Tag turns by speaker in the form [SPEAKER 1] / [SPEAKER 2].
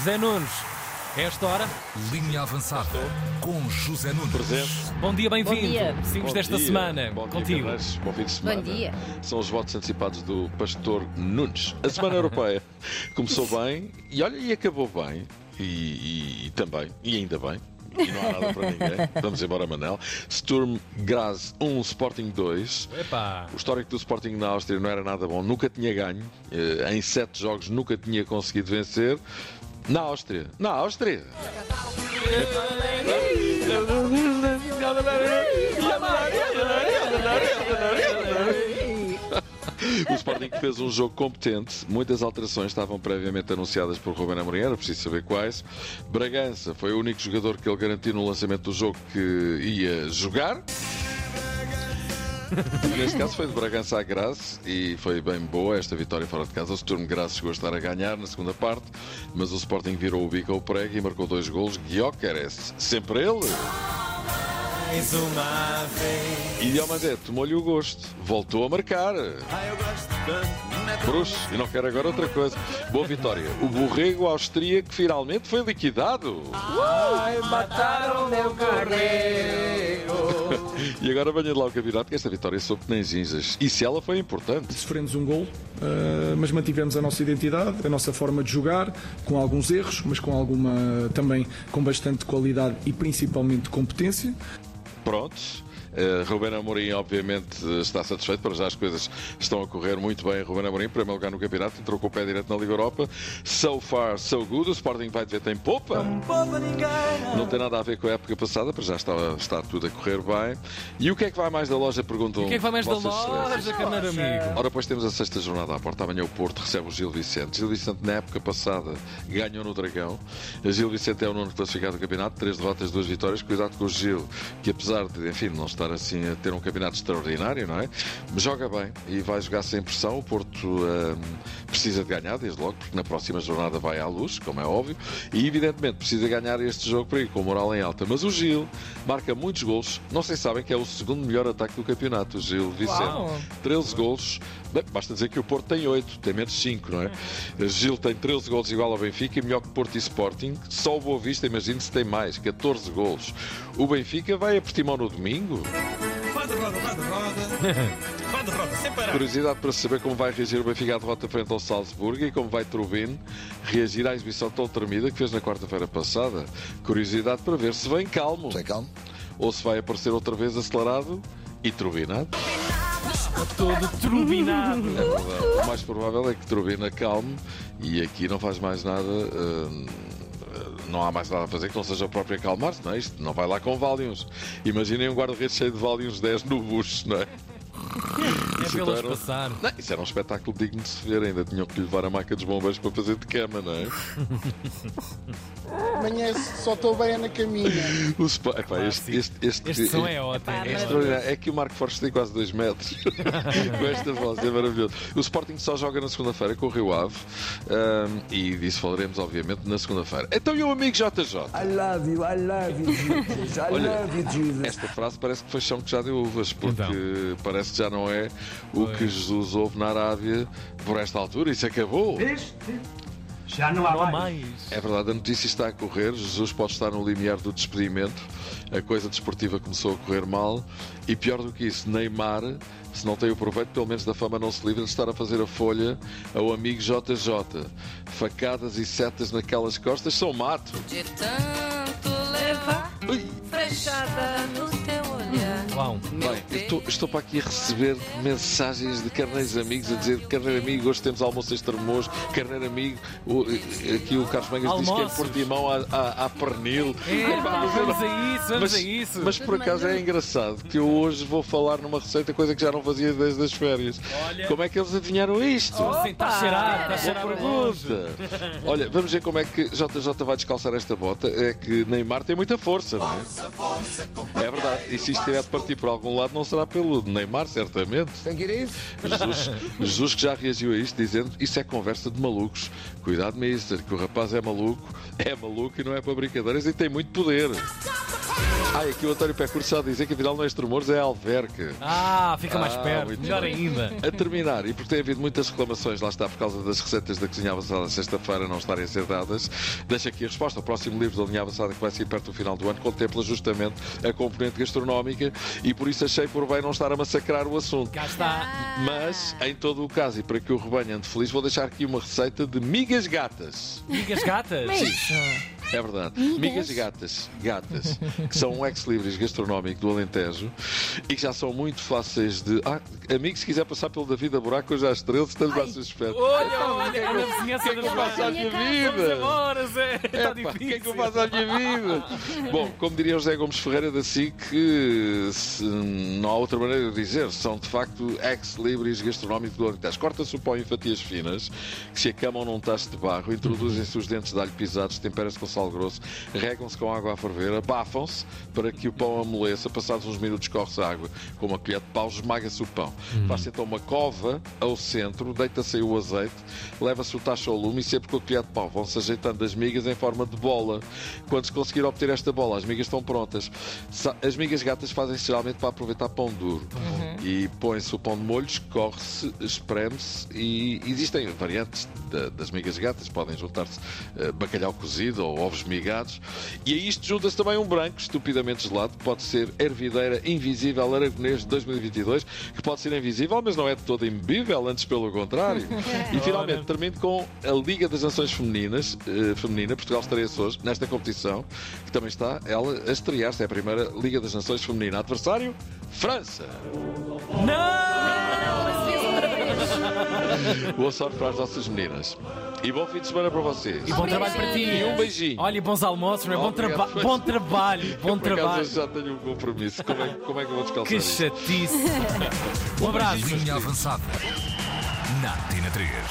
[SPEAKER 1] José Nunes. É esta hora.
[SPEAKER 2] Linha avançada com José Nunes.
[SPEAKER 3] Presente.
[SPEAKER 1] Bom dia, bem-vindo.
[SPEAKER 4] Bom dia.
[SPEAKER 1] Seguimos desta
[SPEAKER 3] dia.
[SPEAKER 1] semana
[SPEAKER 3] Bom dia,
[SPEAKER 1] contigo.
[SPEAKER 3] Guimarães. Bom fim de semana.
[SPEAKER 4] Bom dia.
[SPEAKER 3] São os votos antecipados do pastor Nunes. A Semana Europeia começou bem e olha, e acabou bem. E, e- e também, e ainda bem. E não há nada para ninguém. Vamos embora, Manel. Sturm Graz 1, Sporting 2.
[SPEAKER 1] Epá.
[SPEAKER 3] O histórico do Sporting na Áustria não era nada bom, nunca tinha ganho. Eh, Em sete jogos nunca tinha conseguido vencer. Na Áustria. Na Áustria! O Sporting fez um jogo competente, muitas alterações estavam previamente anunciadas por Ruben Amorim, era preciso saber quais. Bragança foi o único jogador que ele garantiu no lançamento do jogo que ia jogar. Neste caso foi de Bragança à Graça e foi bem boa esta vitória fora de casa. O Sturm Graz chegou a estar a ganhar na segunda parte, mas o Sporting virou o bico ao prego e marcou dois golos. Gyökeres, sempre ele.
[SPEAKER 1] Mais uma vez.
[SPEAKER 3] E Diomandé tomou-lhe o gosto, voltou a marcar. Bruxo, e não quero agora outra coisa. Boa vitória. O borrego austríaco finalmente foi liquidado.
[SPEAKER 1] Ai, mataram meu corrego.
[SPEAKER 3] E agora venha de lá o campeonato, que esta vitória soube que nem ginjas. E se ela foi importante?
[SPEAKER 5] Sofremos um gol, eh, mas mantivemos a nossa identidade, a nossa forma de jogar, com alguns erros, mas com alguma também com bastante qualidade e principalmente competência.
[SPEAKER 3] Prontos. Uh, Ruben Amorim, obviamente, está satisfeito. Para já as coisas estão a correr muito bem. Ruben Amorim, em primeiro lugar no campeonato, entrou com o pé direito na Liga Europa. So far, so good. O Sporting vai dizer tem popa. Não tem nada a ver com a época passada, para já está, está tudo a correr bem. E o que é que vai mais da loja? Perguntam
[SPEAKER 1] O que é que vai mais da loja, carneiro amigo?
[SPEAKER 3] Ora, pois temos a sexta jornada à porta. Amanhã o Porto recebe o Gil Vicente. Gil Vicente, na época passada, ganhou no Dragão. A Gil Vicente é o nono classificado do campeonato, três derrotas, duas vitórias. Cuidado com o Gil, que apesar de, enfim, não estar assim a ter um campeonato extraordinário, não é? Joga bem e vai jogar sem pressão. O Porto hum, precisa de ganhar, desde logo, porque na próxima jornada vai à luz, como é óbvio. E, evidentemente, precisa ganhar este jogo para ir com moral em alta. Mas o Gil marca muitos golos. Não sei se sabem que é o segundo melhor ataque do campeonato, o Gil Vicente.
[SPEAKER 1] Uau.
[SPEAKER 3] 13 golos. Bem, basta dizer que o Porto tem 8, tem menos 5, não é? Gil tem 13 golos igual ao Benfica, melhor que Porto e Sporting. Só o Boa Vista, imagino se tem mais, 14 golos. O Benfica vai a Portimão no domingo.
[SPEAKER 6] Roda, roda, roda, roda. Roda, roda, sem parar.
[SPEAKER 3] Curiosidade para saber como vai reagir o Benfica à derrota frente ao Salzburgo e como vai Trubin reagir à exibição tão tremida que fez na quarta-feira passada. Curiosidade para ver se vem calmo
[SPEAKER 7] Sem calma.
[SPEAKER 3] ou se vai aparecer outra vez acelerado e turbinado.
[SPEAKER 1] Todo turbinado.
[SPEAKER 3] É verdade. O mais provável é que Turbina calme e aqui não faz mais nada. hum, não há mais nada a fazer que não seja o próprio acalmar-se, não é? Isto não vai lá com Valiums. Imaginem um guarda-redes cheio de Valiums 10 no bucho, não é?
[SPEAKER 1] É
[SPEAKER 3] Isso
[SPEAKER 1] vê-las
[SPEAKER 3] era-
[SPEAKER 1] passar.
[SPEAKER 3] Não, isso era um espetáculo digno de se ver, ainda tinham que lhe levar a maca dos bombeiros para fazer de cama, não é?
[SPEAKER 8] Amanhã só estou bem na caminha.
[SPEAKER 3] O spa- epá, este, este, este,
[SPEAKER 1] Este som é ótimo.
[SPEAKER 3] É extraordinário. É que o Marco Fortes tem quase 2 metros. com esta voz, é maravilhoso. O Sporting só joga na segunda-feira com o Rio Ave. hum, e disso falaremos, obviamente, na segunda-feira. Então, e o amigo JJ?
[SPEAKER 7] I love you, I love you, Jesus. I
[SPEAKER 3] Olha,
[SPEAKER 7] love you, Jesus.
[SPEAKER 3] Esta frase parece que foi chão que já deu uvas, porque
[SPEAKER 1] Então.
[SPEAKER 3] parece que já não é o que Jesus ouve na Arábia por esta altura. Isso acabou.
[SPEAKER 6] Já não
[SPEAKER 1] Não há mais.
[SPEAKER 3] É verdade, a notícia está a correr. Jesus pode estar no limiar do despedimento. A coisa desportiva começou a correr mal. E pior do que isso, Neymar, se não tem o proveito, pelo menos da fama, não se livra de estar a fazer a folha ao amigo JJ. Facadas e setas naquelas costas são mato.
[SPEAKER 9] De tanto levar
[SPEAKER 3] Ui.
[SPEAKER 9] frechada Meu
[SPEAKER 3] Bem, eu estou, estou para aqui a receber mensagens de carneiros amigos a dizer carneiro amigo, hoje temos almoço extremoso, carneiro amigo, o- aqui o Carlos Mangas diz que é
[SPEAKER 1] Almoços.
[SPEAKER 3] Portimão à, à, à pernil.
[SPEAKER 1] É, pá, vamos a isso, vamos
[SPEAKER 3] mas,
[SPEAKER 1] a isso.
[SPEAKER 3] mas por acaso é engraçado que eu hoje vou falar numa receita, coisa que já não fazia desde as férias.
[SPEAKER 1] Olha.
[SPEAKER 3] Como é que eles adivinharam isto?
[SPEAKER 1] Sim, está a cheirar, está a cheirar
[SPEAKER 3] pergunta. Olha, vamos ver como é que JJ vai descalçar esta bota. É que Neymar tem muita força, não é? É verdade. E se isto tiver de partir por algum lado, não será pelo Neymar, certamente. Jesus, Jesus que já reagiu a isto, dizendo isso é conversa de malucos. Cuidado, mister, que o rapaz é maluco, é maluco e não é para brincadeiras e tem muito poder. Ai, aqui o António Pé Curso já dizer que afinal não é Tremores, é Alverca.
[SPEAKER 1] Ah, fica mais
[SPEAKER 3] Ah,
[SPEAKER 1] perto. Melhor
[SPEAKER 3] bem.
[SPEAKER 1] ainda.
[SPEAKER 3] A terminar, e porque tem havido muitas reclamações, lá está, por causa das receitas da cozinha avançada sexta-feira não estarem a ser dadas, deixa aqui a resposta. O próximo livro da linha avançada, que vai sair perto do final do ano, contempla justamente a componente gastronómica e por isso achei por bem não estar a massacrar o assunto.
[SPEAKER 1] Cá está.
[SPEAKER 3] Mas, em todo o caso, e para que o rebanho ande feliz, vou deixar aqui uma receita de migas gatas.
[SPEAKER 1] Migas gatas.
[SPEAKER 3] É verdade. Migas gatas, gatas, que são um ex-libris gastronómico do Alentejo e que já são muito fáceis de. Ah, amigo, se quiser passar pelo David a Buraco, hoje às 13, estamos à sua espera.
[SPEAKER 1] Olha, olha, olha a vizinhança
[SPEAKER 3] que é que eu faço à minha vida?
[SPEAKER 1] Embora, Zé. Está
[SPEAKER 3] Epá, o que é que eu
[SPEAKER 1] difícil.
[SPEAKER 3] faço à minha vida? Bom, como diria o José Gomes Ferreira da SIC, se não há outra maneira de dizer, são de facto ex-libris gastronómicos do Alentejo. Corta-se o pão em fatias finas, que se acamam num tacho de barro, introduzem-se os dentes de alho pisados, temperam-se com sal grosso, regam-se com água a ferver, abafam-se para que o pão amoleça. Passados uns minutos, corre-se a água com uma colher de pau, esmaga-se o pão. Faz-se então uma cova ao centro, deita-se aí o azeite, leva-se o tacho ao lume e sempre com a colher de pau vão-se ajeitando as migas em forma de bola. Quando se conseguir obter esta bola, as migas estão prontas. As migas gatas fazem-se geralmente para aproveitar pão duro. E põe-se o pão de molho, escorre-se, espreme-se e existem variantes da- das migas gatas. Podem juntar-se eh, bacalhau cozido ou ovos migados. E a isto junta-se também um branco estupidamente gelado, que pode ser ervideira invisível aragonês de 2022, que pode ser invisível, mas não é de todo imbebível, antes pelo contrário. E finalmente termino com a Liga das Nações Femininas, eh, feminina, Portugal estreia-se hoje nesta competição, que também está ela a estrear-se. É a primeira Liga das Nações Feminina. Adversário, França. Boa sorte para as nossas meninas. E bom fim de semana para vocês.
[SPEAKER 1] E bom trabalho para ti.
[SPEAKER 3] E um beijinho.
[SPEAKER 1] Olha, e bons almoços, não é? Bom, traba bom trabalho, bom
[SPEAKER 3] Por acaso
[SPEAKER 1] trabalho.
[SPEAKER 3] hoje já tenho um compromisso. Como é, como é que eu vou descalçar
[SPEAKER 1] Que chatice. Um abraço.
[SPEAKER 2] Linha avançada. Na Tina 3.